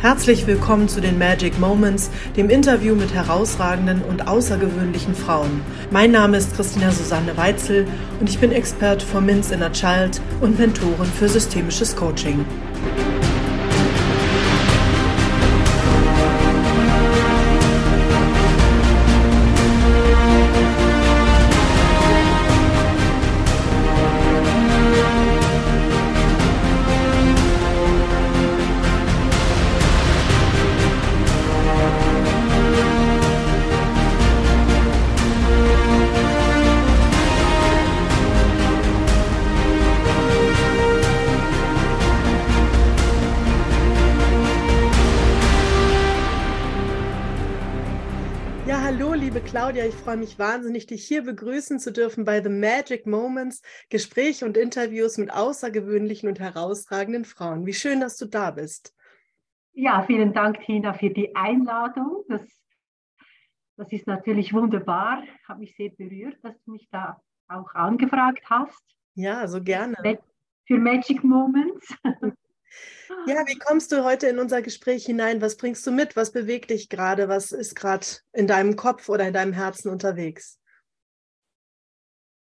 Herzlich willkommen zu den Magic Moments, dem Interview mit herausragenden und außergewöhnlichen Frauen. Mein Name ist Christina Susanne Weitzel und ich bin Expert for Minz Inner Child und Mentorin für systemisches Coaching. Freue mich wahnsinnig, dich hier begrüßen zu dürfen bei The Magic Moments, Gespräche und Interviews mit außergewöhnlichen und herausragenden Frauen. Wie schön, dass du da bist. Ja, vielen Dank, Tina, für die Einladung. Das, das ist natürlich wunderbar. Ich habe mich sehr berührt, dass du mich da auch angefragt hast. Ja, so gerne. Für Magic Moments. Ja, wie kommst du heute in unser Gespräch hinein? Was bringst du mit? Was bewegt dich gerade? Was ist gerade in deinem Kopf oder in deinem Herzen unterwegs?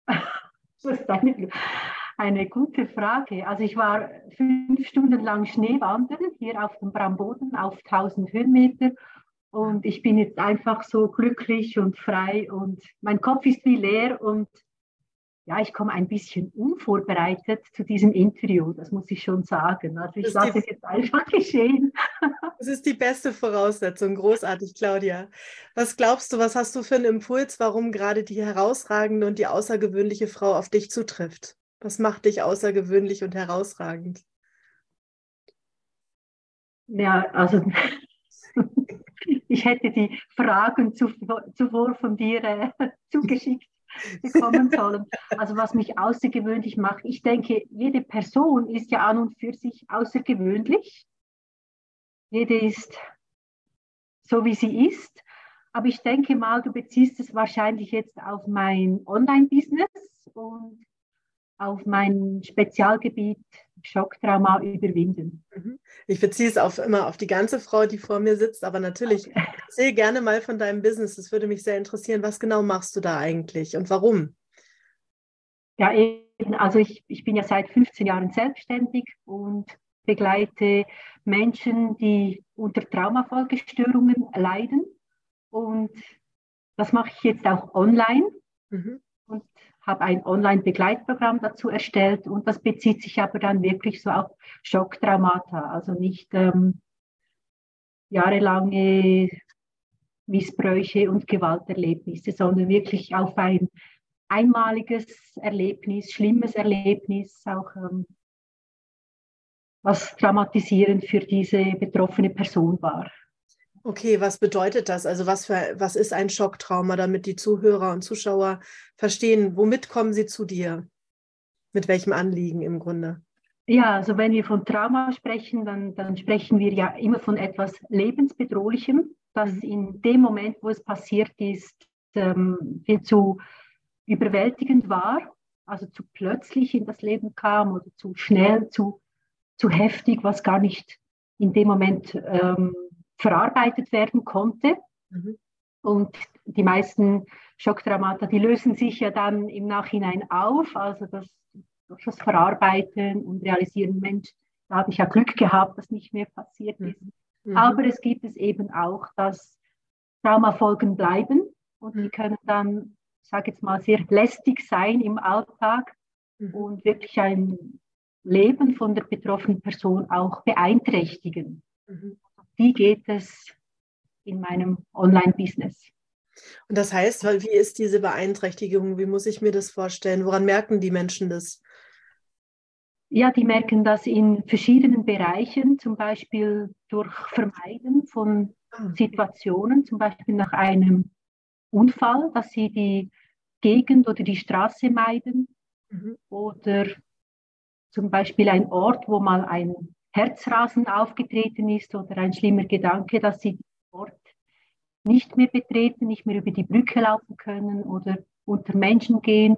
Das ist eine, eine gute Frage. Also ich war fünf Stunden lang Schneewandern hier auf dem Bramboden auf 1000 Höhenmeter und ich bin jetzt einfach so glücklich und frei und mein Kopf ist wie leer und ja, ich komme ein bisschen unvorbereitet zu diesem Interview, das muss ich schon sagen. Also ich lasse es jetzt einfach geschehen. Das ist die beste Voraussetzung. Großartig, Claudia. Was glaubst du, was hast du für einen Impuls, warum gerade die herausragende und die außergewöhnliche Frau auf dich zutrifft? Was macht dich außergewöhnlich und herausragend? Ja, also ich hätte die Fragen zuvor von dir äh, zugeschickt bekommen sollen. Also was mich außergewöhnlich macht, ich denke, jede Person ist ja an und für sich außergewöhnlich. Jede ist so, wie sie ist. Aber ich denke mal, du beziehst es wahrscheinlich jetzt auf mein Online-Business und auf mein Spezialgebiet Schocktrauma überwinden. Mhm. Ich beziehe es auf, immer auf die ganze Frau, die vor mir sitzt, aber natürlich okay. erzähl gerne mal von deinem Business. Das würde mich sehr interessieren. Was genau machst du da eigentlich und warum? Ja, eben, also ich, ich bin ja seit 15 Jahren selbstständig und begleite Menschen, die unter Traumafolgestörungen leiden. Und das mache ich jetzt auch online. Mhm. Und habe ein Online-Begleitprogramm dazu erstellt und das bezieht sich aber dann wirklich so auf Schocktraumata, also nicht ähm, jahrelange Missbräuche und Gewalterlebnisse, sondern wirklich auf ein einmaliges Erlebnis, schlimmes Erlebnis, auch ähm, was traumatisierend für diese betroffene Person war. Okay, was bedeutet das? Also was, für, was ist ein Schocktrauma, damit die Zuhörer und Zuschauer verstehen, womit kommen sie zu dir? Mit welchem Anliegen im Grunde? Ja, also wenn wir von Trauma sprechen, dann, dann sprechen wir ja immer von etwas Lebensbedrohlichem, das in dem Moment, wo es passiert ist, ähm, viel zu überwältigend war, also zu plötzlich in das Leben kam oder zu schnell, zu, zu heftig, was gar nicht in dem Moment ähm, verarbeitet werden konnte. Mhm. Und die meisten Schocktraumata, die lösen sich ja dann im Nachhinein auf. Also das, durch das Verarbeiten und Realisieren, Mensch, da habe ich ja Glück gehabt, dass nicht mehr passiert ist. Mhm. Aber es gibt es eben auch, dass Traumafolgen bleiben und die mhm. können dann, ich sage jetzt mal, sehr lästig sein im Alltag mhm. und wirklich ein Leben von der betroffenen Person auch beeinträchtigen. Mhm wie geht es in meinem Online-Business. Und das heißt, wie ist diese Beeinträchtigung? Wie muss ich mir das vorstellen? Woran merken die Menschen das? Ja, die merken das in verschiedenen Bereichen, zum Beispiel durch Vermeiden von ah. Situationen, zum Beispiel nach einem Unfall, dass sie die Gegend oder die Straße meiden mhm. oder zum Beispiel ein Ort, wo mal ein Herzrasen aufgetreten ist oder ein schlimmer Gedanke, dass sie den Ort nicht mehr betreten, nicht mehr über die Brücke laufen können oder unter Menschen gehen.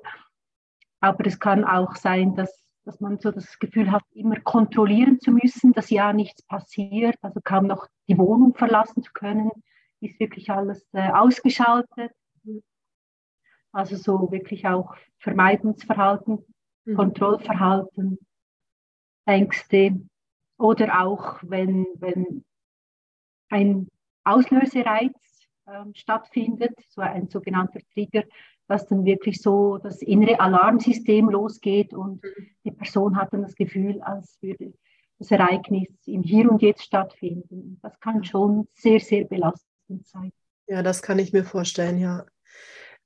Aber es kann auch sein, dass, dass man so das Gefühl hat, immer kontrollieren zu müssen, dass ja nichts passiert, also kaum noch die Wohnung verlassen zu können, ist wirklich alles äh, ausgeschaltet. Also so wirklich auch Vermeidungsverhalten, mhm. Kontrollverhalten, Ängste oder auch wenn, wenn ein Auslösereiz äh, stattfindet, so ein sogenannter Trigger, dass dann wirklich so das innere Alarmsystem losgeht und mhm. die Person hat dann das Gefühl, als würde das Ereignis im Hier und Jetzt stattfinden. Das kann schon sehr, sehr belastend sein. Ja, das kann ich mir vorstellen, ja.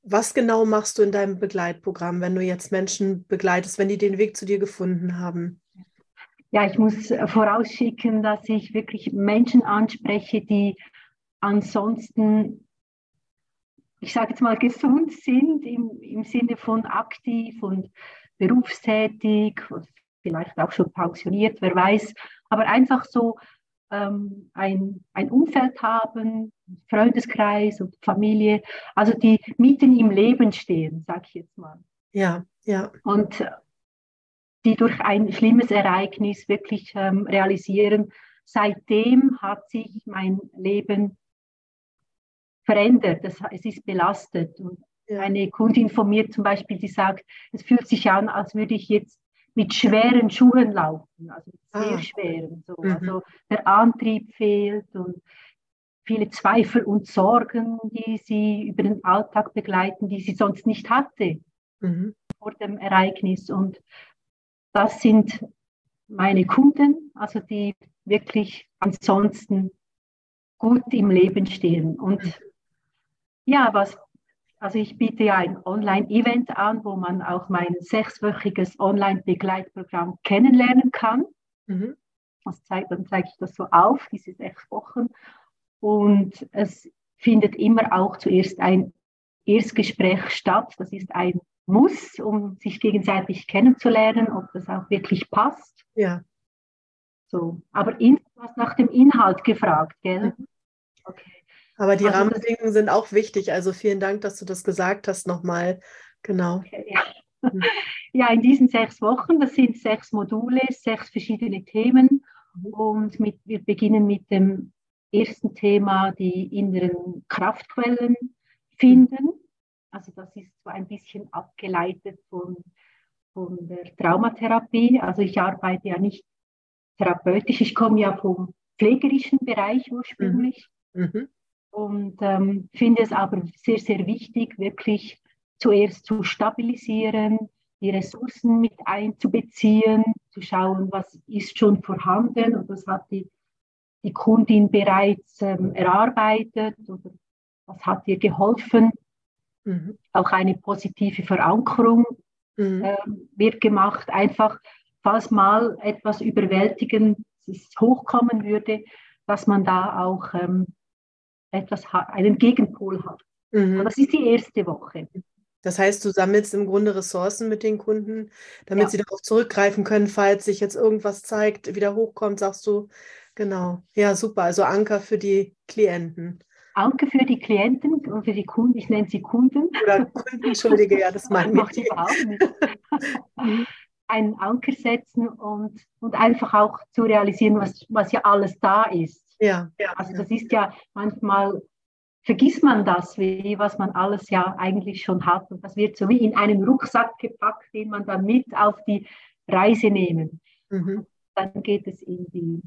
Was genau machst du in deinem Begleitprogramm, wenn du jetzt Menschen begleitest, wenn die den Weg zu dir gefunden haben? Ja, ich muss vorausschicken, dass ich wirklich Menschen anspreche, die ansonsten ich sage jetzt mal, gesund sind im, im Sinne von aktiv und berufstätig, vielleicht auch schon pensioniert, wer weiß, aber einfach so ähm, ein, ein Umfeld haben, Freundeskreis und Familie, also die mitten im Leben stehen, sage ich jetzt mal. Ja, ja. Und die durch ein schlimmes Ereignis wirklich ähm, realisieren, seitdem hat sich mein Leben verändert, das, es ist belastet. Und eine Kundin von mir zum Beispiel, die sagt, es fühlt sich an, als würde ich jetzt mit schweren Schuhen laufen, also mit sehr ah. schweren. So. Mhm. Also der Antrieb fehlt und viele Zweifel und Sorgen, die sie über den Alltag begleiten, die sie sonst nicht hatte mhm. vor dem Ereignis. Und das sind meine Kunden, also die wirklich ansonsten gut im Leben stehen. Und mhm. Ja, was, also ich biete ja ein Online-Event an, wo man auch mein sechswöchiges Online-Begleitprogramm kennenlernen kann. Mhm. Das zeigt, dann zeige ich das so auf, diese sechs Wochen. Und es findet immer auch zuerst ein Erstgespräch statt. Das ist ein Muss, um sich gegenseitig kennenzulernen, ob das auch wirklich passt. Ja. So, aber in, du hast nach dem Inhalt gefragt, gell? Mhm. Okay. Aber die also Rahmenbedingungen sind auch wichtig. Also vielen Dank, dass du das gesagt hast nochmal. Genau. Okay, ja. Hm. ja, in diesen sechs Wochen, das sind sechs Module, sechs verschiedene Themen. Mhm. Und mit, wir beginnen mit dem ersten Thema, die inneren Kraftquellen finden. Also das ist so ein bisschen abgeleitet von, von der Traumatherapie. Also ich arbeite ja nicht therapeutisch, ich komme ja vom pflegerischen Bereich ursprünglich. Mhm. Mhm und ähm, finde es aber sehr, sehr wichtig, wirklich zuerst zu stabilisieren, die Ressourcen mit einzubeziehen, zu schauen, was ist schon vorhanden und was hat die, die Kundin bereits ähm, erarbeitet oder was hat ihr geholfen. Mhm. Auch eine positive Verankerung mhm. äh, wird gemacht, einfach falls mal etwas Überwältigendes hochkommen würde, dass man da auch ähm, etwas einen Gegenpol hat. Mhm. Das ist die erste Woche. Das heißt, du sammelst im Grunde Ressourcen mit den Kunden, damit ja. sie darauf zurückgreifen können, falls sich jetzt irgendwas zeigt, wieder hochkommt, sagst du. Genau. Ja, super. Also Anker für die Klienten. Anker für die Klienten und für die Kunden, ich nenne sie Kunden. Oder Kunden, entschuldige, ja, das meine ich. überhaupt nicht. Einen Anker setzen und, und einfach auch zu realisieren, was, was ja alles da ist. Ja, ja. Also das ist ja manchmal vergisst man das, wie was man alles ja eigentlich schon hat. Und das wird so wie in einen Rucksack gepackt, den man dann mit auf die Reise nehmen. Mhm. Dann geht es in die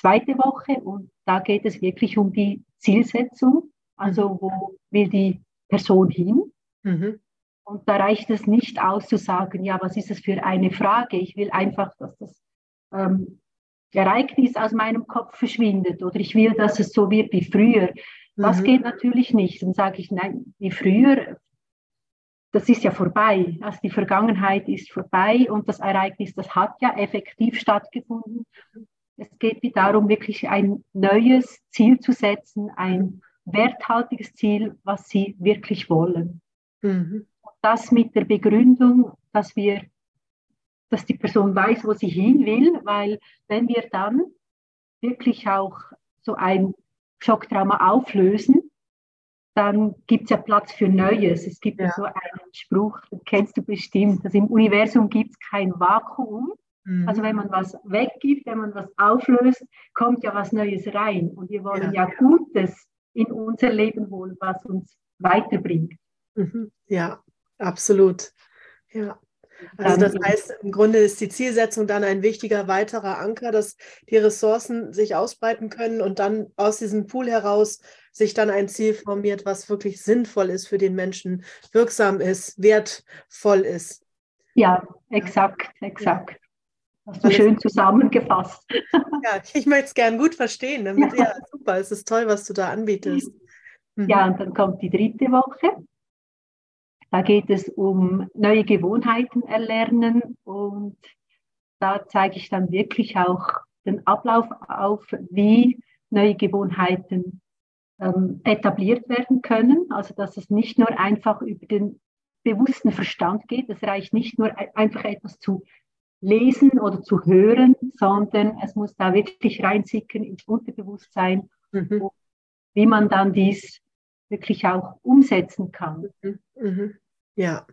zweite Woche und da geht es wirklich um die Zielsetzung. Also mhm. wo will die Person hin? Mhm. Und da reicht es nicht aus zu sagen, ja, was ist das für eine Frage? Ich will einfach, dass das ähm, Ereignis aus meinem Kopf verschwindet oder ich will, dass es so wird wie früher. Das mhm. geht natürlich nicht. Dann sage ich, nein, wie früher, das ist ja vorbei. Also die Vergangenheit ist vorbei und das Ereignis, das hat ja effektiv stattgefunden. Es geht darum, wirklich ein neues Ziel zu setzen, ein werthaltiges Ziel, was Sie wirklich wollen. Mhm. Das mit der Begründung, dass wir dass die Person weiß, wo sie hin will, weil wenn wir dann wirklich auch so ein Schocktrauma auflösen, dann gibt es ja Platz für Neues. Es gibt ja. ja so einen Spruch, den kennst du bestimmt, dass im Universum gibt es kein Vakuum. Mhm. Also wenn man was weggibt, wenn man was auflöst, kommt ja was Neues rein. Und wir wollen ja, ja Gutes in unser Leben holen, was uns weiterbringt. Mhm. Ja, absolut. Ja. Also das heißt, im Grunde ist die Zielsetzung dann ein wichtiger weiterer Anker, dass die Ressourcen sich ausbreiten können und dann aus diesem Pool heraus sich dann ein Ziel formiert, was wirklich sinnvoll ist für den Menschen, wirksam ist, wertvoll ist. Ja, exakt, exakt. Hast du schön zusammengefasst. Ja, ich möchte es gern gut verstehen. Damit, ja. ja, super, es ist toll, was du da anbietest. Mhm. Ja, und dann kommt die dritte Woche. Da geht es um neue Gewohnheiten erlernen und da zeige ich dann wirklich auch den Ablauf auf, wie neue Gewohnheiten ähm, etabliert werden können. Also dass es nicht nur einfach über den bewussten Verstand geht. Es reicht nicht nur einfach etwas zu lesen oder zu hören, sondern es muss da wirklich reinsickern ins Unterbewusstsein, mhm. wie man dann dies wirklich auch umsetzen kann. Mhm. Mhm. Ja.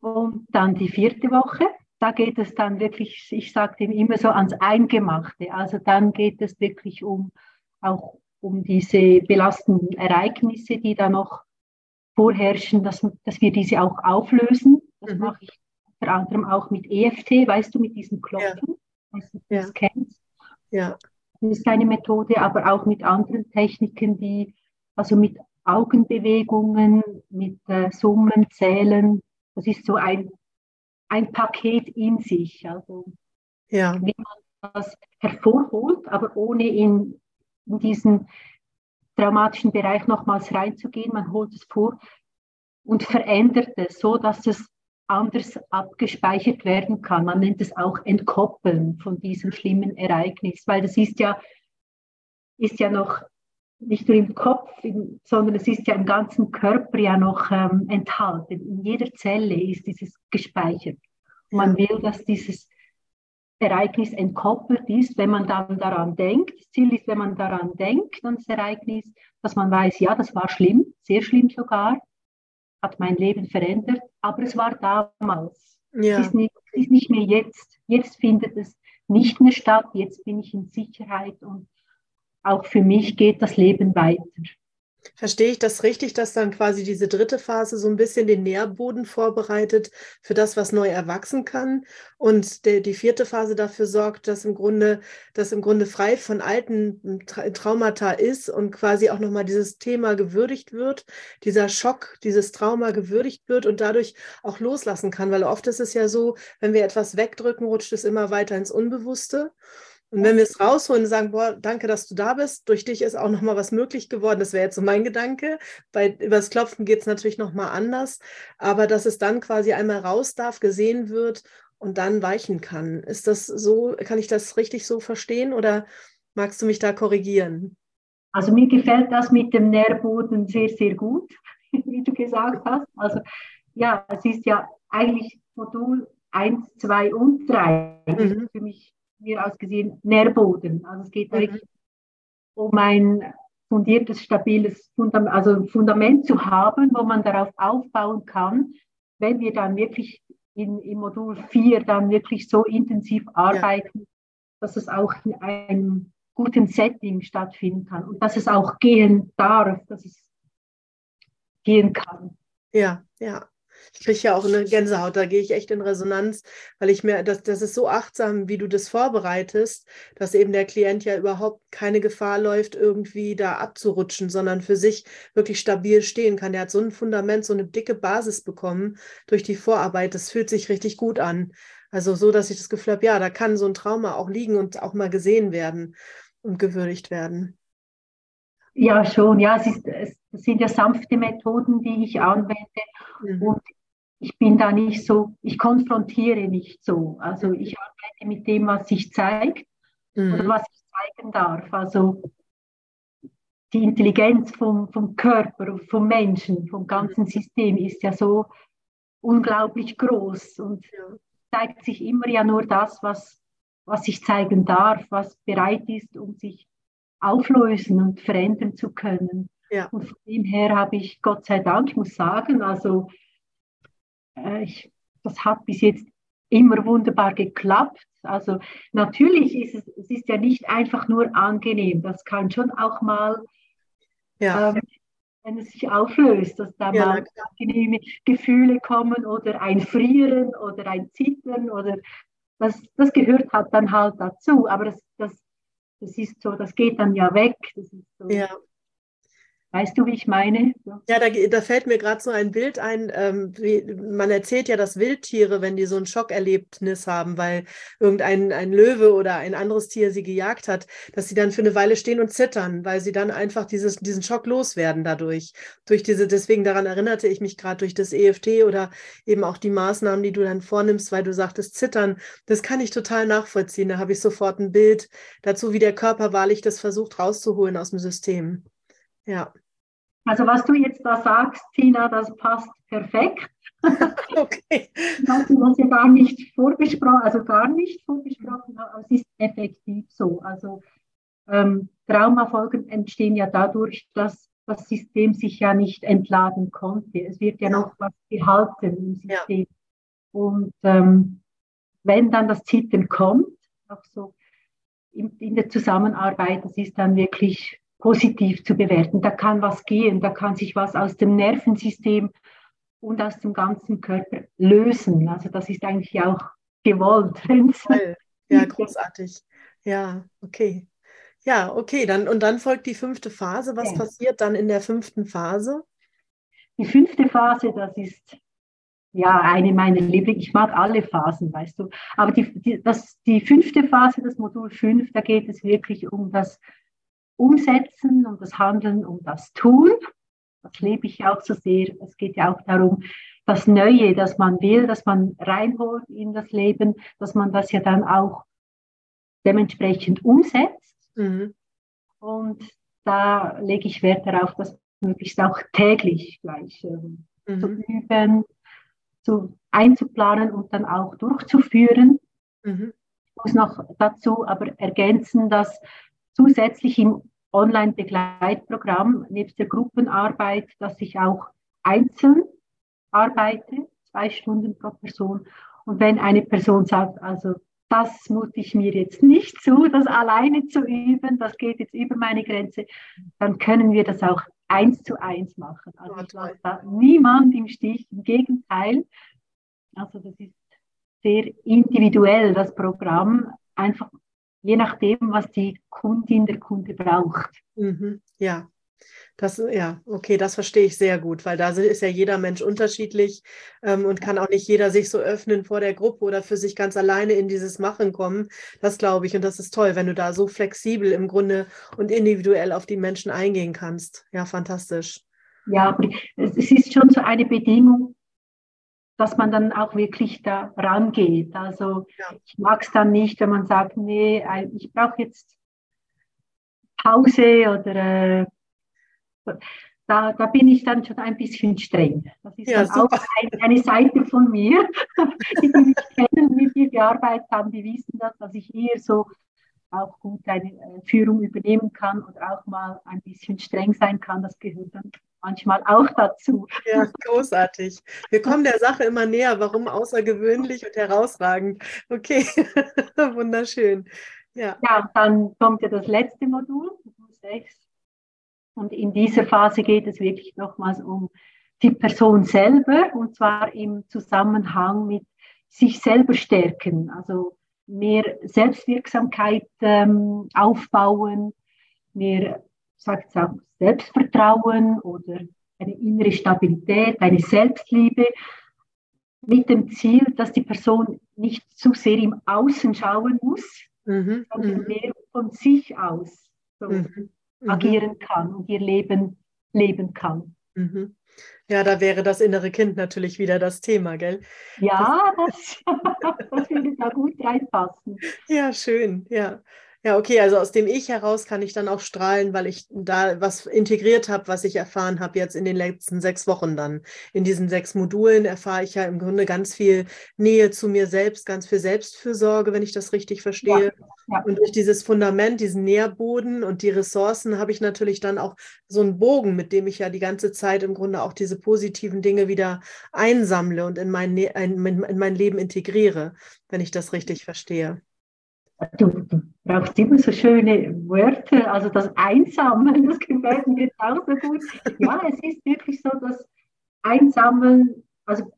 Und dann die vierte Woche, da geht es dann wirklich, ich sage dem immer so ans Eingemachte. Also dann geht es wirklich um auch um diese belastenden Ereignisse, die da noch vorherrschen, dass, dass wir diese auch auflösen. Das mhm. mache ich unter anderem auch mit EFT, weißt du, mit diesem Klopfen, ja. du das ja. kennst. Ja. Das ist eine Methode, aber auch mit anderen Techniken, die, also mit Augenbewegungen, mit äh, Summen, Zählen. Das ist so ein, ein Paket in sich. Also ja. wie man das hervorholt, aber ohne in, in diesen traumatischen Bereich nochmals reinzugehen. Man holt es vor und verändert es so, dass es anders abgespeichert werden kann. Man nennt es auch Entkoppeln von diesem schlimmen Ereignis, weil das ist ja, ist ja noch nicht nur im Kopf, sondern es ist ja im ganzen Körper ja noch ähm, enthalten. In jeder Zelle ist dieses gespeichert. Und man will, dass dieses Ereignis entkoppelt ist, wenn man dann daran denkt. Das Ziel ist, wenn man daran denkt, an das Ereignis, dass man weiß, ja, das war schlimm, sehr schlimm sogar, hat mein Leben verändert, aber es war damals. Ja. Es, ist nicht, es ist nicht mehr jetzt. Jetzt findet es nicht mehr statt, jetzt bin ich in Sicherheit und auch für mich geht das Leben weiter. Verstehe ich das richtig, dass dann quasi diese dritte Phase so ein bisschen den Nährboden vorbereitet für das, was neu erwachsen kann und der, die vierte Phase dafür sorgt, dass im Grunde, dass im Grunde frei von alten Tra Traumata ist und quasi auch nochmal dieses Thema gewürdigt wird, dieser Schock, dieses Trauma gewürdigt wird und dadurch auch loslassen kann, weil oft ist es ja so, wenn wir etwas wegdrücken, rutscht es immer weiter ins Unbewusste. Und wenn wir es rausholen und sagen, boah, danke, dass du da bist, durch dich ist auch nochmal was möglich geworden, das wäre jetzt so mein Gedanke. Bei übers Klopfen geht es natürlich nochmal anders, aber dass es dann quasi einmal raus darf, gesehen wird und dann weichen kann. Ist das so, kann ich das richtig so verstehen oder magst du mich da korrigieren? Also mir gefällt das mit dem Nährboden sehr, sehr gut, wie du gesagt hast. Also ja, es ist ja eigentlich Modul 1, 2 und 3 mhm. für mich mir aus gesehen Nährboden. Also es geht mhm. wirklich um ein fundiertes, stabiles Fundament, also Fundament zu haben, wo man darauf aufbauen kann, wenn wir dann wirklich in, im Modul 4 dann wirklich so intensiv arbeiten, ja. dass es auch in einem guten Setting stattfinden kann und dass es auch gehen darf, dass es gehen kann. Ja, ja. Ich kriege ja auch eine Gänsehaut, da gehe ich echt in Resonanz, weil ich mir, das, das ist so achtsam, wie du das vorbereitest, dass eben der Klient ja überhaupt keine Gefahr läuft, irgendwie da abzurutschen, sondern für sich wirklich stabil stehen kann. Der hat so ein Fundament, so eine dicke Basis bekommen durch die Vorarbeit. Das fühlt sich richtig gut an. Also so, dass ich das Gefühl habe, ja, da kann so ein Trauma auch liegen und auch mal gesehen werden und gewürdigt werden. Ja, schon. Ja, es, ist, es sind ja sanfte Methoden, die ich anwende. Mhm. Und ich bin da nicht so, ich konfrontiere nicht so. Also ich arbeite mit dem, was sich zeigt mhm. oder was ich zeigen darf. Also die Intelligenz vom, vom Körper, vom Menschen, vom ganzen System ist ja so unglaublich groß und zeigt sich immer ja nur das, was, was sich zeigen darf, was bereit ist, um sich auflösen und verändern zu können. Ja. Und von dem her habe ich, Gott sei Dank, ich muss sagen, also ich, das hat bis jetzt immer wunderbar geklappt. Also natürlich ist es, es ist ja nicht einfach nur angenehm, das kann schon auch mal, ja. ähm, wenn es sich auflöst, dass da ja, mal angenehme Gefühle kommen oder ein Frieren oder ein Zittern oder das, das gehört halt dann halt dazu. Aber das, das, das ist so, das geht dann ja weg. Das ist so, ja. Weißt du, wie ich meine? Ja, da, da fällt mir gerade so ein Bild ein. Ähm, wie, man erzählt ja, dass Wildtiere, wenn die so ein Schockerlebnis haben, weil irgendein ein Löwe oder ein anderes Tier sie gejagt hat, dass sie dann für eine Weile stehen und zittern, weil sie dann einfach dieses, diesen Schock loswerden dadurch. Durch diese, deswegen daran erinnerte ich mich gerade durch das EFT oder eben auch die Maßnahmen, die du dann vornimmst, weil du sagtest, zittern. Das kann ich total nachvollziehen. Da habe ich sofort ein Bild dazu, wie der Körper wahrlich das versucht rauszuholen aus dem System. Ja. Also was du jetzt da sagst, Tina, das passt perfekt. okay. Ich hatte das ja gar nicht vorbesprochen, also gar nicht vorbesprochen, aber es ist effektiv so. Also ähm, Traumafolgen entstehen ja dadurch, dass das System sich ja nicht entladen konnte. Es wird ja, ja. noch was gehalten im System. Ja. Und ähm, wenn dann das Zittern kommt, auch so in, in der Zusammenarbeit, das ist dann wirklich positiv zu bewerten. Da kann was gehen, da kann sich was aus dem Nervensystem und aus dem ganzen Körper lösen. Also das ist eigentlich auch gewollt. Ja, großartig. Ja, okay. Ja, okay, dann und dann folgt die fünfte Phase. Was ja. passiert dann in der fünften Phase? Die fünfte Phase, das ist ja eine meiner Lieblings. Ich mag alle Phasen, weißt du. Aber die, die, das, die fünfte Phase, das Modul 5, da geht es wirklich um das Umsetzen und das Handeln und das Tun. Das lebe ich auch so sehr. Es geht ja auch darum, das Neue, das man will, dass man reinholt in das Leben, dass man das ja dann auch dementsprechend umsetzt. Mhm. Und da lege ich Wert darauf, das möglichst auch täglich gleich ähm, mhm. zu üben, zu, einzuplanen und dann auch durchzuführen. Mhm. Ich muss noch dazu aber ergänzen, dass zusätzlich im Online-Begleitprogramm nebst der Gruppenarbeit, dass ich auch einzeln arbeite, zwei Stunden pro Person. Und wenn eine Person sagt, also das mute ich mir jetzt nicht zu, das alleine zu üben, das geht jetzt über meine Grenze, dann können wir das auch eins zu eins machen. Also ich lasse da niemand im Stich, im Gegenteil. Also das ist sehr individuell, das Programm, einfach je nachdem, was die Kundin, der Kunde braucht. Mhm, ja. Das, ja, okay, das verstehe ich sehr gut, weil da ist ja jeder Mensch unterschiedlich ähm, und kann auch nicht jeder sich so öffnen vor der Gruppe oder für sich ganz alleine in dieses Machen kommen. Das glaube ich und das ist toll, wenn du da so flexibel im Grunde und individuell auf die Menschen eingehen kannst. Ja, fantastisch. Ja, aber es ist schon so eine Bedingung, dass man dann auch wirklich da rangeht. Also ja. ich mag es dann nicht, wenn man sagt, nee, ich brauche jetzt Pause oder äh, da, da bin ich dann schon ein bisschen streng. Das ist ja, auch ein, eine Seite von mir, die, die mich kennen, mit mir gearbeitet haben, die wissen das, dass ich eher so auch gut eine äh, Führung übernehmen kann oder auch mal ein bisschen streng sein kann. Das gehört dann manchmal auch dazu. Ja, großartig. Wir kommen der Sache immer näher. Warum außergewöhnlich und herausragend? Okay, wunderschön. Ja. ja, dann kommt ja das letzte Modul, Modul 6. Und in dieser Phase geht es wirklich nochmals um die Person selber und zwar im Zusammenhang mit sich selber stärken, also mehr Selbstwirksamkeit ähm, aufbauen, mehr sagt es auch Selbstvertrauen oder eine innere Stabilität, eine Selbstliebe, mit dem Ziel, dass die Person nicht zu sehr im Außen schauen muss, mhm, sondern mhm. mehr von sich aus so mhm, mhm, agieren kann und ihr Leben leben kann. Mhm. Ja, da wäre das innere Kind natürlich wieder das Thema, gell? Ja, das, das würde da gut reinpassen. Ja, schön, ja. Ja, okay, also aus dem Ich heraus kann ich dann auch strahlen, weil ich da was integriert habe, was ich erfahren habe jetzt in den letzten sechs Wochen dann. In diesen sechs Modulen erfahre ich ja im Grunde ganz viel Nähe zu mir selbst, ganz viel Selbstfürsorge, wenn ich das richtig verstehe. Ja, ja. Und durch dieses Fundament, diesen Nährboden und die Ressourcen habe ich natürlich dann auch so einen Bogen, mit dem ich ja die ganze Zeit im Grunde auch diese positiven Dinge wieder einsammle und in mein, in mein Leben integriere, wenn ich das richtig verstehe. Du, du, brauchst immer so schöne Wörter, also das Einsammeln, das gefällt mir jetzt auch so gut. Ja, es ist wirklich so, dass Einsammeln, also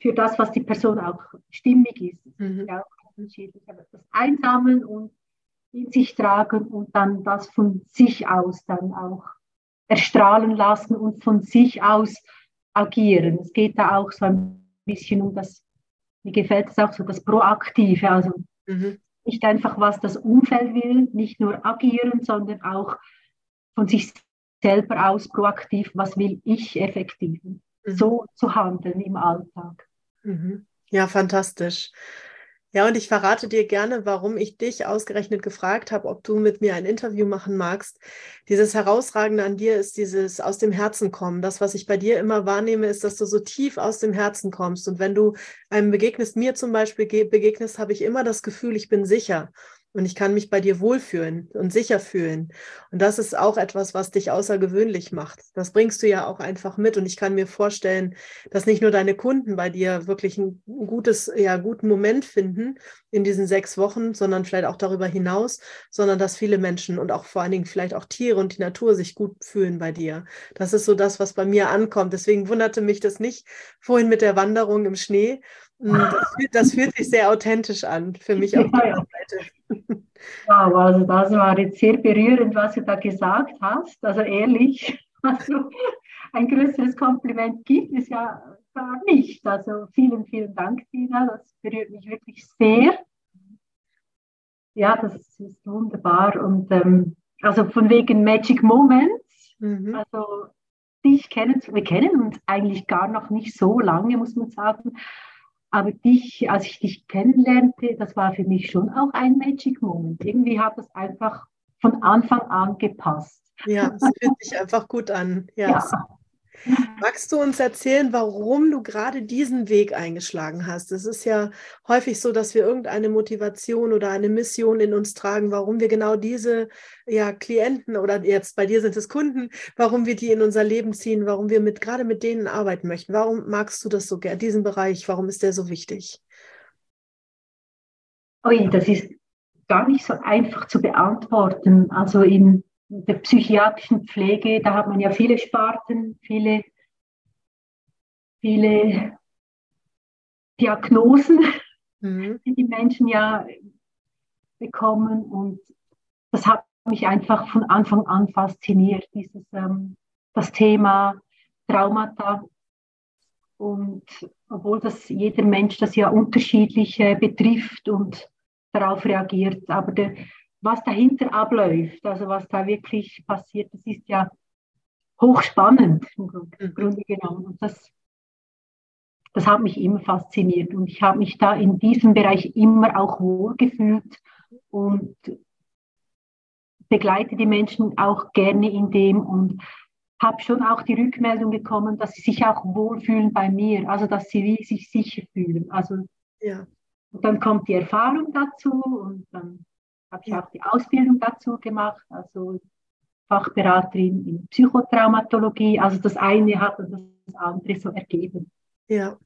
für das, was die Person auch stimmig ist, mhm. ja auch unterschiedlich, aber das Einsammeln und in sich tragen und dann das von sich aus dann auch erstrahlen lassen und von sich aus agieren. Es geht da auch so ein bisschen um das, mir gefällt es auch so, das Proaktive, also mhm nicht einfach, was das Umfeld will, nicht nur agieren, sondern auch von sich selber aus proaktiv, was will ich effektiv, mhm. so zu handeln im Alltag. Mhm. Ja, fantastisch. Ja, und ich verrate dir gerne, warum ich dich ausgerechnet gefragt habe, ob du mit mir ein Interview machen magst. Dieses Herausragende an dir ist dieses aus dem Herzen kommen. Das, was ich bei dir immer wahrnehme, ist, dass du so tief aus dem Herzen kommst. Und wenn du einem begegnest, mir zum Beispiel begegnest, habe ich immer das Gefühl, ich bin sicher und ich kann mich bei dir wohlfühlen und sicher fühlen. Und das ist auch etwas, was dich außergewöhnlich macht. Das bringst du ja auch einfach mit. Und ich kann mir vorstellen, dass nicht nur deine Kunden bei dir wirklich ein gutes, ja, guten Moment finden in diesen sechs Wochen, sondern vielleicht auch darüber hinaus, sondern dass viele Menschen und auch vor allen Dingen vielleicht auch Tiere und die Natur sich gut fühlen bei dir. Das ist so das, was bei mir ankommt. Deswegen wunderte mich das nicht vorhin mit der Wanderung im Schnee, das fühlt, das fühlt, sich sehr authentisch an für mich auf der Seite. Wow, also das war jetzt sehr berührend, was du da gesagt hast. Also ehrlich, also ein größeres Kompliment gibt es ja gar nicht. Also vielen, vielen Dank, Tina. Das berührt mich wirklich sehr. Ja, das ist wunderbar. Und ähm, also von wegen Magic Moments, mhm. also dich kennen, wir kennen uns eigentlich gar noch nicht so lange, muss man sagen. Aber dich, als ich dich kennenlernte, das war für mich schon auch ein Magic Moment. Irgendwie hat es einfach von Anfang an gepasst. Ja, es fühlt sich einfach gut an. Ja. ja. Magst du uns erzählen, warum du gerade diesen Weg eingeschlagen hast? Es ist ja häufig so, dass wir irgendeine Motivation oder eine Mission in uns tragen, warum wir genau diese ja, Klienten oder jetzt bei dir sind es Kunden, warum wir die in unser Leben ziehen, warum wir mit gerade mit denen arbeiten möchten. Warum magst du das so gerne, diesen Bereich? Warum ist der so wichtig? Ui, das ist gar nicht so einfach zu beantworten. Also in der psychiatrischen Pflege, da hat man ja viele Sparten, viele, viele Diagnosen, mhm. die die Menschen ja bekommen. Und das hat mich einfach von Anfang an fasziniert, dieses, ähm, das Thema Traumata. Und obwohl das jeder Mensch das ja unterschiedlich äh, betrifft und darauf reagiert, aber der, was dahinter abläuft, also was da wirklich passiert, das ist ja hochspannend im mhm. Grunde genommen. Und das, das hat mich immer fasziniert und ich habe mich da in diesem Bereich immer auch wohlgefühlt und begleite die Menschen auch gerne in dem und habe schon auch die Rückmeldung bekommen, dass sie sich auch wohlfühlen bei mir, also dass sie sich sicher fühlen. Also ja. und dann kommt die Erfahrung dazu und dann habe ich auch die Ausbildung dazu gemacht, also Fachberaterin in Psychotraumatologie. Also das eine hat und das andere so ergeben. Ja.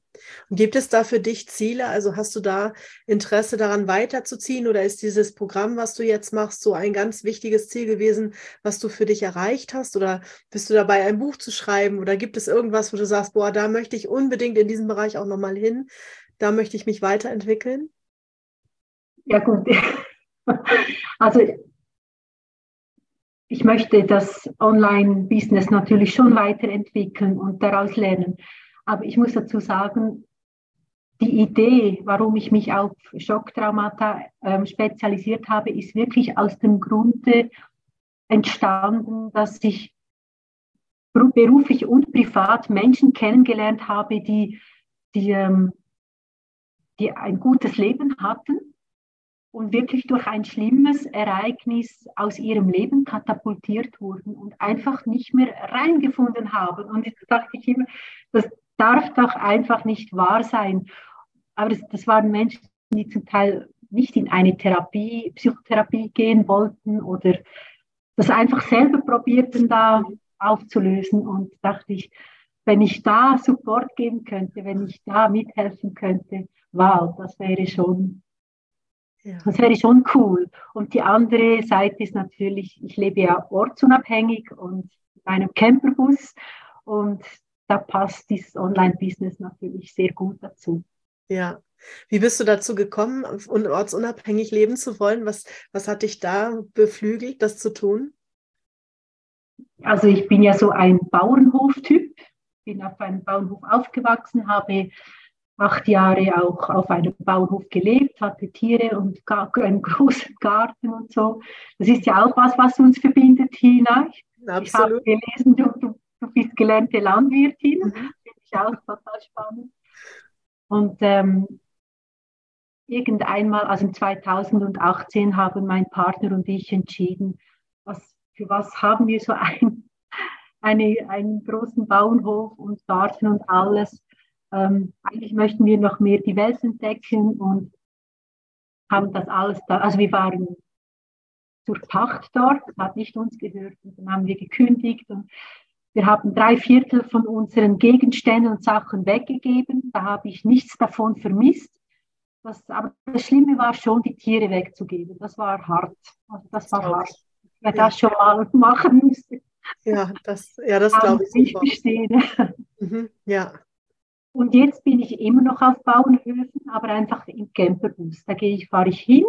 Und gibt es da für dich Ziele? Also hast du da Interesse daran weiterzuziehen oder ist dieses Programm, was du jetzt machst, so ein ganz wichtiges Ziel gewesen, was du für dich erreicht hast? Oder bist du dabei, ein Buch zu schreiben? Oder gibt es irgendwas, wo du sagst, boah, da möchte ich unbedingt in diesem Bereich auch nochmal hin? Da möchte ich mich weiterentwickeln? Ja, gut. Also ich möchte das Online-Business natürlich schon weiterentwickeln und daraus lernen. Aber ich muss dazu sagen, die Idee, warum ich mich auf Schocktraumata äh, spezialisiert habe, ist wirklich aus dem Grunde entstanden, dass ich beruflich und privat Menschen kennengelernt habe, die, die, ähm, die ein gutes Leben hatten und wirklich durch ein schlimmes Ereignis aus ihrem Leben katapultiert wurden und einfach nicht mehr reingefunden haben. Und jetzt dachte ich immer, das darf doch einfach nicht wahr sein. Aber das, das waren Menschen, die zum Teil nicht in eine Therapie, Psychotherapie gehen wollten oder das einfach selber probierten, da aufzulösen. Und dachte ich, wenn ich da Support geben könnte, wenn ich da mithelfen könnte, wow, das wäre schon, ja. das wäre schon cool. Und die andere Seite ist natürlich, ich lebe ja ortsunabhängig und in einem Camperbus und da passt dieses Online-Business natürlich sehr gut dazu. Ja. Wie bist du dazu gekommen, ortsunabhängig leben zu wollen? Was, was hat dich da beflügelt, das zu tun? Also ich bin ja so ein Bauernhof-Typ, bin auf einem Bauernhof aufgewachsen, habe acht Jahre auch auf einem Bauernhof gelebt, hatte Tiere und einen großen Garten und so. Das ist ja auch was, was uns verbindet, Tina. Absolut. Ich habe gelesen, du, du, du bist gelernte Landwirtin. Mhm. Finde ich auch total spannend. Und ähm, irgendeinmal, also 2018, haben mein Partner und ich entschieden, was, für was haben wir so ein, eine, einen großen Bauernhof und Garten und alles. Ähm, eigentlich möchten wir noch mehr die Welt entdecken und haben das alles da. Also wir waren zur Pacht dort, das hat nicht uns gehört. Und dann haben wir gekündigt und wir haben drei Viertel von unseren Gegenständen und Sachen weggegeben. Da habe ich nichts davon vermisst. Das, aber das Schlimme war schon, die Tiere wegzugeben. Das war hart. Also das war hart. Wer ja. das schon mal machen müsste. Ja, das, ja, das glaube ich. Ich verstehe. Mhm, ja. Und jetzt bin ich immer noch auf Bauernhöfen, aber einfach im Camperbus. Da gehe ich, fahre ich hin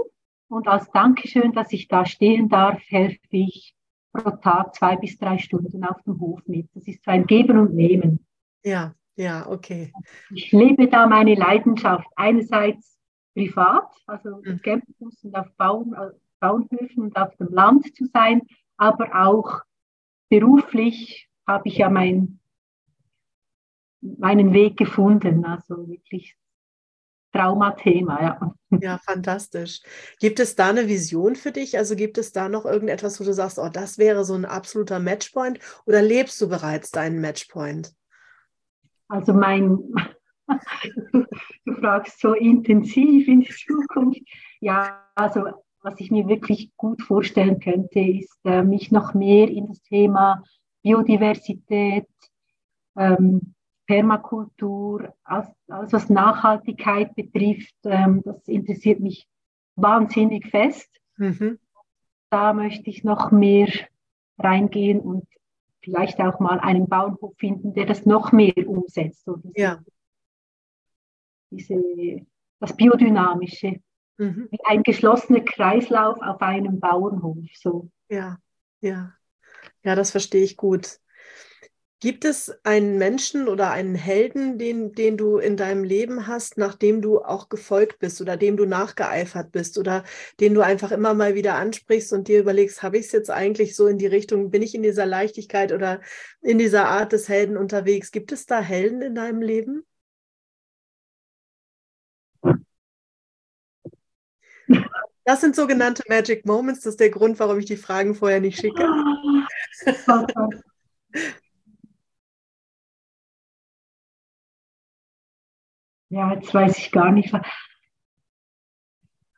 und als Dankeschön, dass ich da stehen darf, helfe ich pro Tag zwei bis drei Stunden auf dem Hof mit. Das ist so ein Geben und Nehmen. Ja, ja, okay. Ich lebe da meine Leidenschaft einerseits privat, also im mhm. Campus und auf Bauen, äh, Bauernhöfen und auf dem Land zu sein, aber auch beruflich habe ich ja mein, meinen Weg gefunden. Also wirklich Traumathema, ja. Ja, fantastisch. Gibt es da eine Vision für dich? Also gibt es da noch irgendetwas, wo du sagst, oh, das wäre so ein absoluter Matchpoint oder lebst du bereits deinen Matchpoint? Also mein, du fragst so intensiv in die Zukunft. Ja, also was ich mir wirklich gut vorstellen könnte, ist, äh, mich noch mehr in das Thema Biodiversität, ähm, Permakultur, alles, alles was Nachhaltigkeit betrifft, ähm, das interessiert mich wahnsinnig fest. Mhm. Da möchte ich noch mehr reingehen und vielleicht auch mal einen Bauernhof finden, der das noch mehr umsetzt. So diese, ja. diese, das Biodynamische. Mhm. Wie ein geschlossener Kreislauf auf einem Bauernhof. So. Ja, ja. Ja, das verstehe ich gut. Gibt es einen Menschen oder einen Helden, den, den du in deinem Leben hast, nachdem du auch gefolgt bist oder dem du nachgeeifert bist oder den du einfach immer mal wieder ansprichst und dir überlegst, habe ich es jetzt eigentlich so in die Richtung, bin ich in dieser Leichtigkeit oder in dieser Art des Helden unterwegs? Gibt es da Helden in deinem Leben? Das sind sogenannte Magic Moments. Das ist der Grund, warum ich die Fragen vorher nicht schicke. Ja, jetzt weiß ich gar nicht.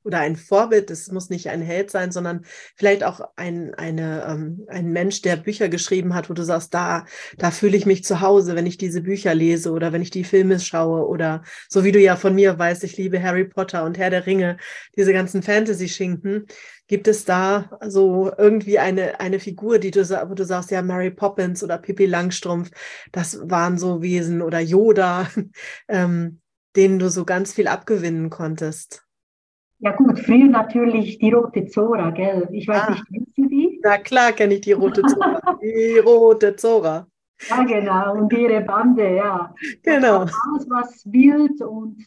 Oder ein Vorbild, es muss nicht ein Held sein, sondern vielleicht auch ein, eine, ähm, ein Mensch, der Bücher geschrieben hat, wo du sagst, da, da fühle ich mich zu Hause, wenn ich diese Bücher lese oder wenn ich die Filme schaue oder so wie du ja von mir weißt, ich liebe Harry Potter und Herr der Ringe, diese ganzen Fantasy-Schinken. Gibt es da so irgendwie eine, eine Figur, die du, wo du sagst, ja, Mary Poppins oder Pippi Langstrumpf, das waren so Wesen oder Yoda, ähm, denen du so ganz viel abgewinnen konntest? Ja gut, früher natürlich die rote Zora, gell? Ich weiß ah. nicht, kennst du die? Na klar kenne ich die rote Zora. die rote Zora. Ja, genau. Und ihre Bande, ja. Genau. Alles, was Wild und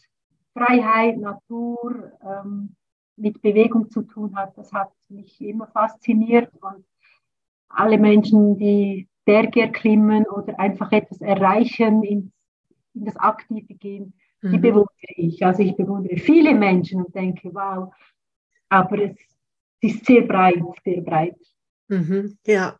Freiheit, Natur ähm, mit Bewegung zu tun hat, das hat mich immer fasziniert. Und alle Menschen, die Berge erklimmen oder einfach etwas erreichen, in, in das Aktive gehen, die mhm. bewundere ich. Also ich bewundere viele Menschen und denke, wow, aber es ist sehr breit, sehr breit. Mhm, ja.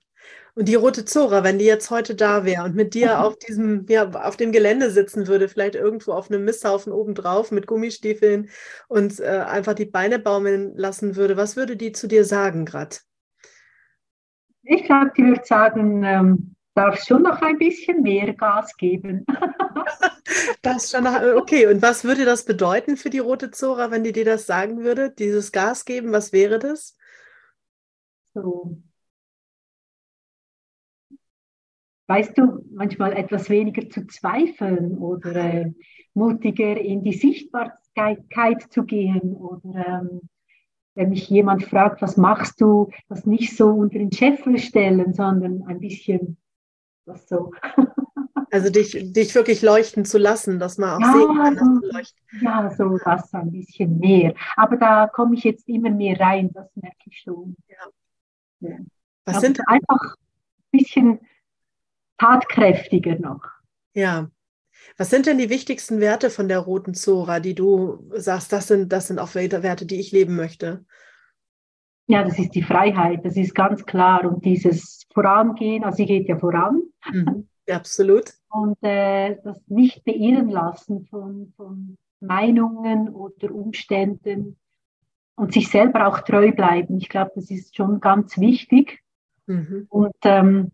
Und die rote Zora, wenn die jetzt heute da wäre und mit dir auf diesem, ja, auf dem Gelände sitzen würde, vielleicht irgendwo auf einem Misthaufen obendrauf mit Gummistiefeln und äh, einfach die Beine baumeln lassen würde, was würde die zu dir sagen gerade? Ich glaube, die würde sagen, ähm, darf schon noch ein bisschen mehr Gas geben. das schon noch, okay, und was würde das bedeuten für die rote Zora, wenn die dir das sagen würde? Dieses Gas geben, was wäre das? So. Weißt du, manchmal etwas weniger zu zweifeln oder äh, mutiger in die Sichtbarkeit zu gehen oder ähm, wenn mich jemand fragt, was machst du, das nicht so unter den Scheffel stellen, sondern ein bisschen das so. Also dich, dich wirklich leuchten zu lassen, dass man auch ja, sehen kann, dass du leuchtest. Ja, so das ein bisschen mehr. Aber da komme ich jetzt immer mehr rein, das merke ich schon. Ja. ja. Was Aber sind einfach ein bisschen tatkräftiger noch. Ja. Was sind denn die wichtigsten Werte von der roten Zora, die du sagst, das sind, das sind auch Werte, die ich leben möchte? Ja, das ist die Freiheit, das ist ganz klar. Und dieses Vorangehen, also sie geht ja voran. Mhm, absolut. Und äh, das nicht beirren lassen von, von Meinungen oder Umständen und sich selber auch treu bleiben. Ich glaube, das ist schon ganz wichtig. Mhm. Und ähm,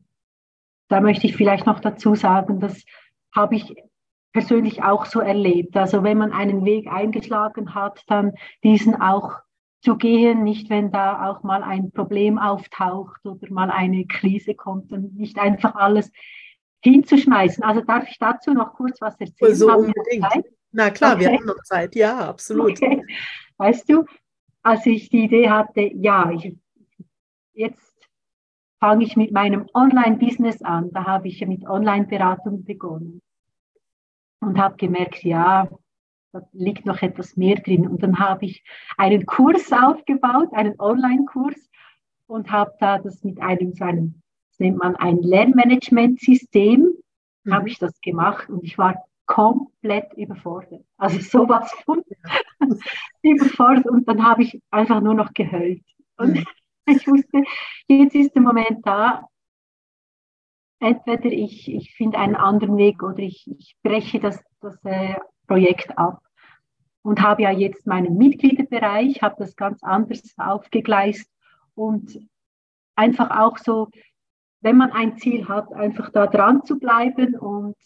da möchte ich vielleicht noch dazu sagen, das habe ich persönlich auch so erlebt. Also wenn man einen Weg eingeschlagen hat, dann diesen auch zu gehen, nicht wenn da auch mal ein Problem auftaucht oder mal eine Krise kommt und nicht einfach alles hinzuschmeißen. Also darf ich dazu noch kurz was erzählen? So unbedingt. Na klar, okay. wir haben noch Zeit. Ja, absolut. Okay. Weißt du, als ich die Idee hatte, ja, ich, jetzt fange ich mit meinem Online-Business an. Da habe ich mit Online-Beratung begonnen und habe gemerkt, ja, da liegt noch etwas mehr drin. Und dann habe ich einen Kurs aufgebaut, einen Online-Kurs und habe da das mit einem, so einem, das nennt man ein Lernmanagementsystem, mhm. habe ich das gemacht und ich war komplett überfordert. Also sowas von überfordert und dann habe ich einfach nur noch geheult. Und ich wusste, jetzt ist der Moment da, entweder ich, ich finde einen anderen Weg oder ich, ich breche das, das äh, Projekt ab und habe ja jetzt meinen Mitgliederbereich, habe das ganz anders aufgegleist und einfach auch so, wenn man ein Ziel hat, einfach da dran zu bleiben und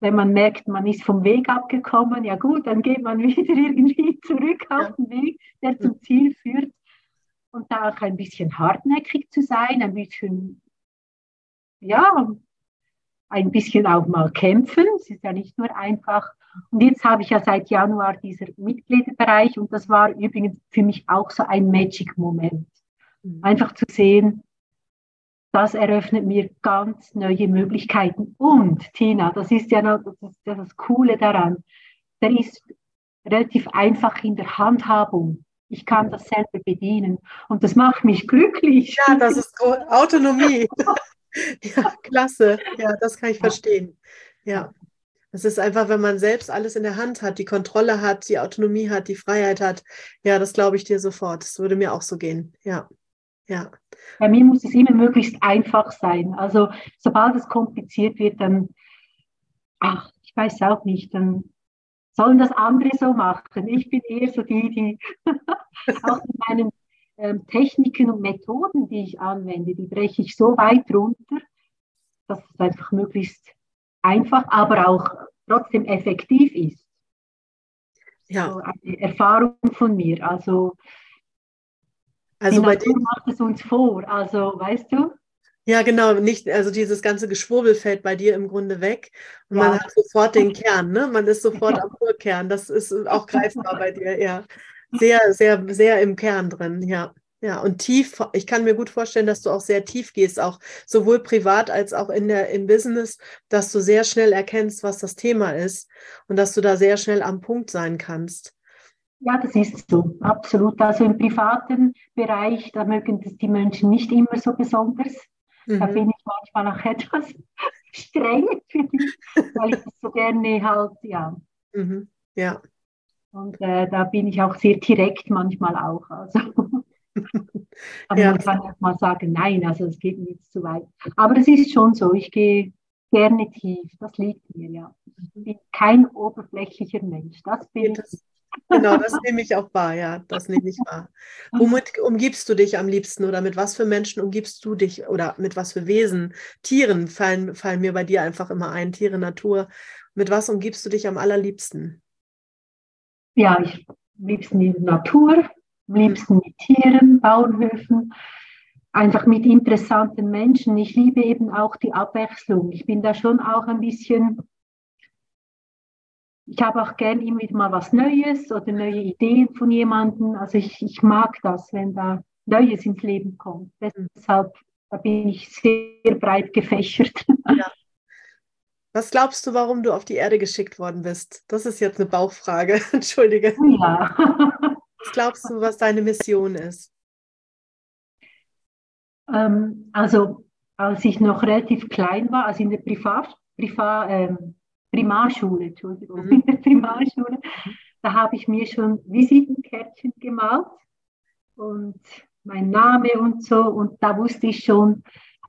wenn man merkt, man ist vom Weg abgekommen, ja gut, dann geht man wieder irgendwie zurück auf den Weg, der zum Ziel führt. Und da auch ein bisschen hartnäckig zu sein, ein bisschen, ja, ein bisschen auch mal kämpfen. Es ist ja nicht nur einfach und jetzt habe ich ja seit Januar dieser Mitgliederbereich und das war übrigens für mich auch so ein Magic-Moment. Mhm. Einfach zu sehen, das eröffnet mir ganz neue Möglichkeiten. Und Tina, das ist ja noch, das, ist ja das Coole daran, der ist relativ einfach in der Handhabung. Ich kann das selber bedienen und das macht mich glücklich. Ja, das ist Autonomie. ja, klasse. Ja, das kann ich verstehen. Ja. Es ist einfach, wenn man selbst alles in der Hand hat, die Kontrolle hat, die Autonomie hat, die Freiheit hat. Ja, das glaube ich dir sofort. Das würde mir auch so gehen. Ja. Ja. Bei mir muss es immer möglichst einfach sein. Also sobald es kompliziert wird, dann, ach, ich weiß auch nicht, dann sollen das andere so machen. Ich bin eher so die, die auch mit meinen ähm, Techniken und Methoden, die ich anwende, die breche ich so weit runter, dass es einfach möglichst einfach, aber auch trotzdem effektiv ist. Ja. So eine Erfahrung von mir. Also, also bei Natur macht es uns vor. Also, weißt du? Ja, genau, nicht, also dieses ganze Geschwurbel fällt bei dir im Grunde weg und ja. man hat sofort den Kern, ne? Man ist sofort am Urkern. Das ist auch greifbar bei dir, ja. Sehr, sehr, sehr im Kern drin, ja. Ja, und tief, ich kann mir gut vorstellen, dass du auch sehr tief gehst, auch sowohl privat als auch in der, im Business, dass du sehr schnell erkennst, was das Thema ist und dass du da sehr schnell am Punkt sein kannst. Ja, das ist so, absolut. Also im privaten Bereich, da mögen das die Menschen nicht immer so besonders. Mhm. Da bin ich manchmal auch etwas streng für die, weil ich das so gerne halt, ja. Mhm. Ja. Und äh, da bin ich auch sehr direkt manchmal auch. Also. Aber ja. man kann auch mal sagen, nein, also es geht mir jetzt zu weit. Aber es ist schon so, ich gehe gerne tief, das liegt mir ja. Ich bin kein oberflächlicher Mensch, das bin das, ich. Genau, das nehme ich auch wahr, ja, das nehme ich wahr. Womit umgibst du dich am liebsten oder mit was für Menschen umgibst du dich oder mit was für Wesen? Tieren fallen, fallen mir bei dir einfach immer ein, Tiere, Natur. Mit was umgibst du dich am allerliebsten? Ja, ich liebsten in der Natur, am liebsten mit Tieren, Bauernhöfen, einfach mit interessanten Menschen. Ich liebe eben auch die Abwechslung. Ich bin da schon auch ein bisschen, ich habe auch gern immer wieder mal was Neues oder neue Ideen von jemandem. Also ich, ich mag das, wenn da Neues ins Leben kommt. Deshalb da bin ich sehr breit gefächert. Ja. Was glaubst du, warum du auf die Erde geschickt worden bist? Das ist jetzt eine Bauchfrage. Entschuldige. Ja. Was glaubst du, was deine Mission ist? Ähm, also, als ich noch relativ klein war, also in der Privat, Privat, ähm, Primarschule, Entschuldigung, mhm. in der Primarschule, da habe ich mir schon Visitenkärtchen gemalt und mein Name und so. Und da wusste ich schon,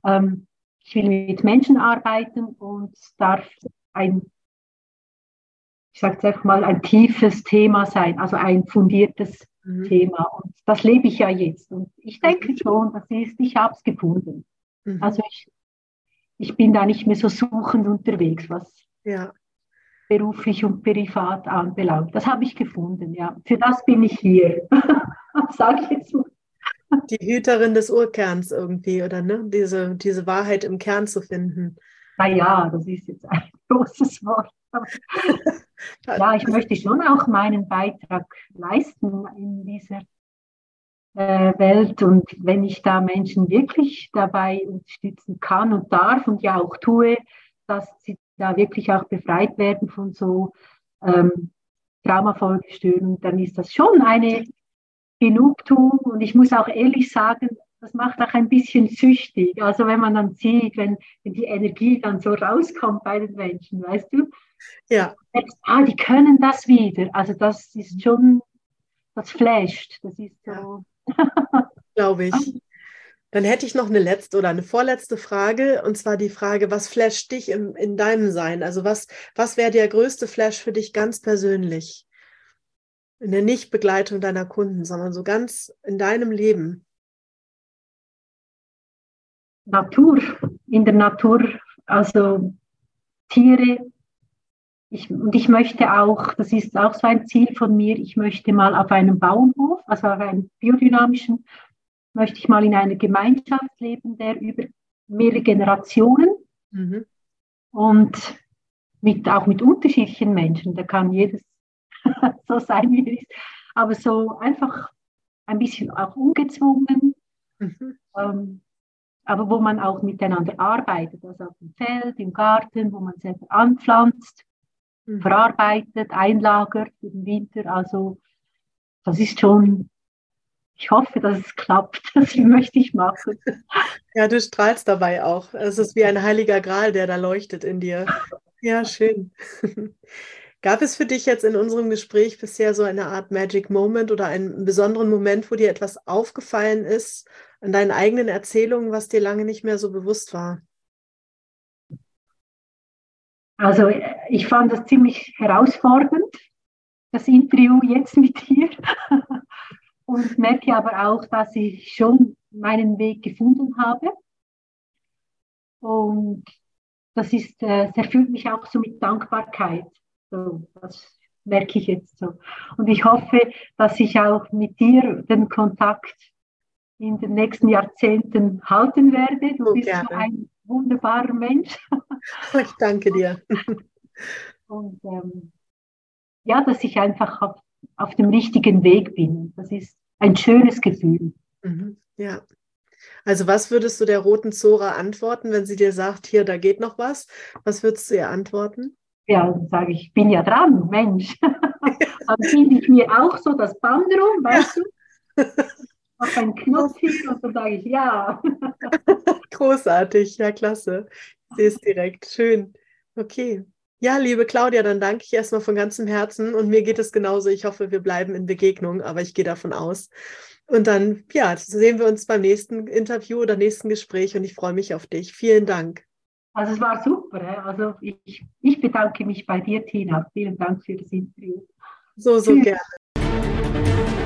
ähm, ich will mit Menschen arbeiten und darf ein, ich sage es einfach mal, ein tiefes Thema sein, also ein fundiertes mhm. Thema. Und das lebe ich ja jetzt. Und ich denke schon, das ist, ich habe es gefunden. Mhm. Also ich, ich bin da nicht mehr so suchend unterwegs, was ja. beruflich und privat anbelangt. Das habe ich gefunden, ja. Für das bin ich hier, sage ich jetzt mal. Die Hüterin des Urkerns irgendwie, oder ne? Diese, diese Wahrheit im Kern zu finden. Naja, das ist jetzt ein großes Wort. ja, ich möchte schon auch meinen Beitrag leisten in dieser äh, Welt. Und wenn ich da Menschen wirklich dabei unterstützen kann und darf und ja auch tue, dass sie da wirklich auch befreit werden von so ähm, Traumafolgestörungen, dann ist das schon eine Genugtuung. Und ich muss auch ehrlich sagen, das macht auch ein bisschen süchtig. Also wenn man dann sieht, wenn, wenn die Energie dann so rauskommt bei den Menschen, weißt du? Ja. Ah, die können das wieder. Also das ist schon, das flasht. Das ist so. Glaube ich. Dann hätte ich noch eine letzte oder eine vorletzte Frage, und zwar die Frage, was flasht dich im, in deinem Sein? Also was, was wäre der größte Flash für dich ganz persönlich? In der Nichtbegleitung deiner Kunden, sondern so ganz in deinem Leben. Natur, in der Natur, also Tiere. Ich, und ich möchte auch, das ist auch so ein Ziel von mir, ich möchte mal auf einem Bauernhof, also auf einem biodynamischen, möchte ich mal in einer Gemeinschaft leben, der über mehrere Generationen mhm. und mit, auch mit unterschiedlichen Menschen, da kann jedes so sein, wie es ist, aber so einfach ein bisschen auch ungezwungen. Mhm. Ähm, aber wo man auch miteinander arbeitet, also auf dem Feld, im Garten, wo man selber anpflanzt, mhm. verarbeitet, einlagert im Winter. Also das ist schon, ich hoffe, dass es klappt. Das möchte ich machen. Ja, du strahlst dabei auch. Es ist wie ein heiliger Gral, der da leuchtet in dir. Ja, schön. Gab es für dich jetzt in unserem Gespräch bisher so eine Art Magic Moment oder einen besonderen Moment, wo dir etwas aufgefallen ist an deinen eigenen Erzählungen, was dir lange nicht mehr so bewusst war? Also ich fand das ziemlich herausfordernd, das Interview jetzt mit dir. Und merke aber auch, dass ich schon meinen Weg gefunden habe. Und das ist, das äh, erfüllt mich auch so mit Dankbarkeit. So, das merke ich jetzt so. Und ich hoffe, dass ich auch mit dir den Kontakt in den nächsten Jahrzehnten halten werde. Du oh, bist so ein wunderbarer Mensch. Ich danke dir. Und ähm, ja, dass ich einfach auf, auf dem richtigen Weg bin. Das ist ein schönes Gefühl. Mhm. Ja. Also was würdest du der roten Zora antworten, wenn sie dir sagt, hier, da geht noch was? Was würdest du ihr antworten? ja, und sage ich, bin ja dran, Mensch. dann finde ich mir auch so das Band rum, weißt du? Auf einen Knopf hin und dann sage ich ja. Großartig, ja, klasse. Sie ist direkt. Schön. Okay. Ja, liebe Claudia, dann danke ich erstmal von ganzem Herzen und mir geht es genauso. Ich hoffe, wir bleiben in Begegnung, aber ich gehe davon aus. Und dann, ja, sehen wir uns beim nächsten Interview oder nächsten Gespräch und ich freue mich auf dich. Vielen Dank. Also es war super. Also ich, ich bedanke mich bei dir, Tina. Vielen Dank für das Interview. So, so Tschüss. gerne.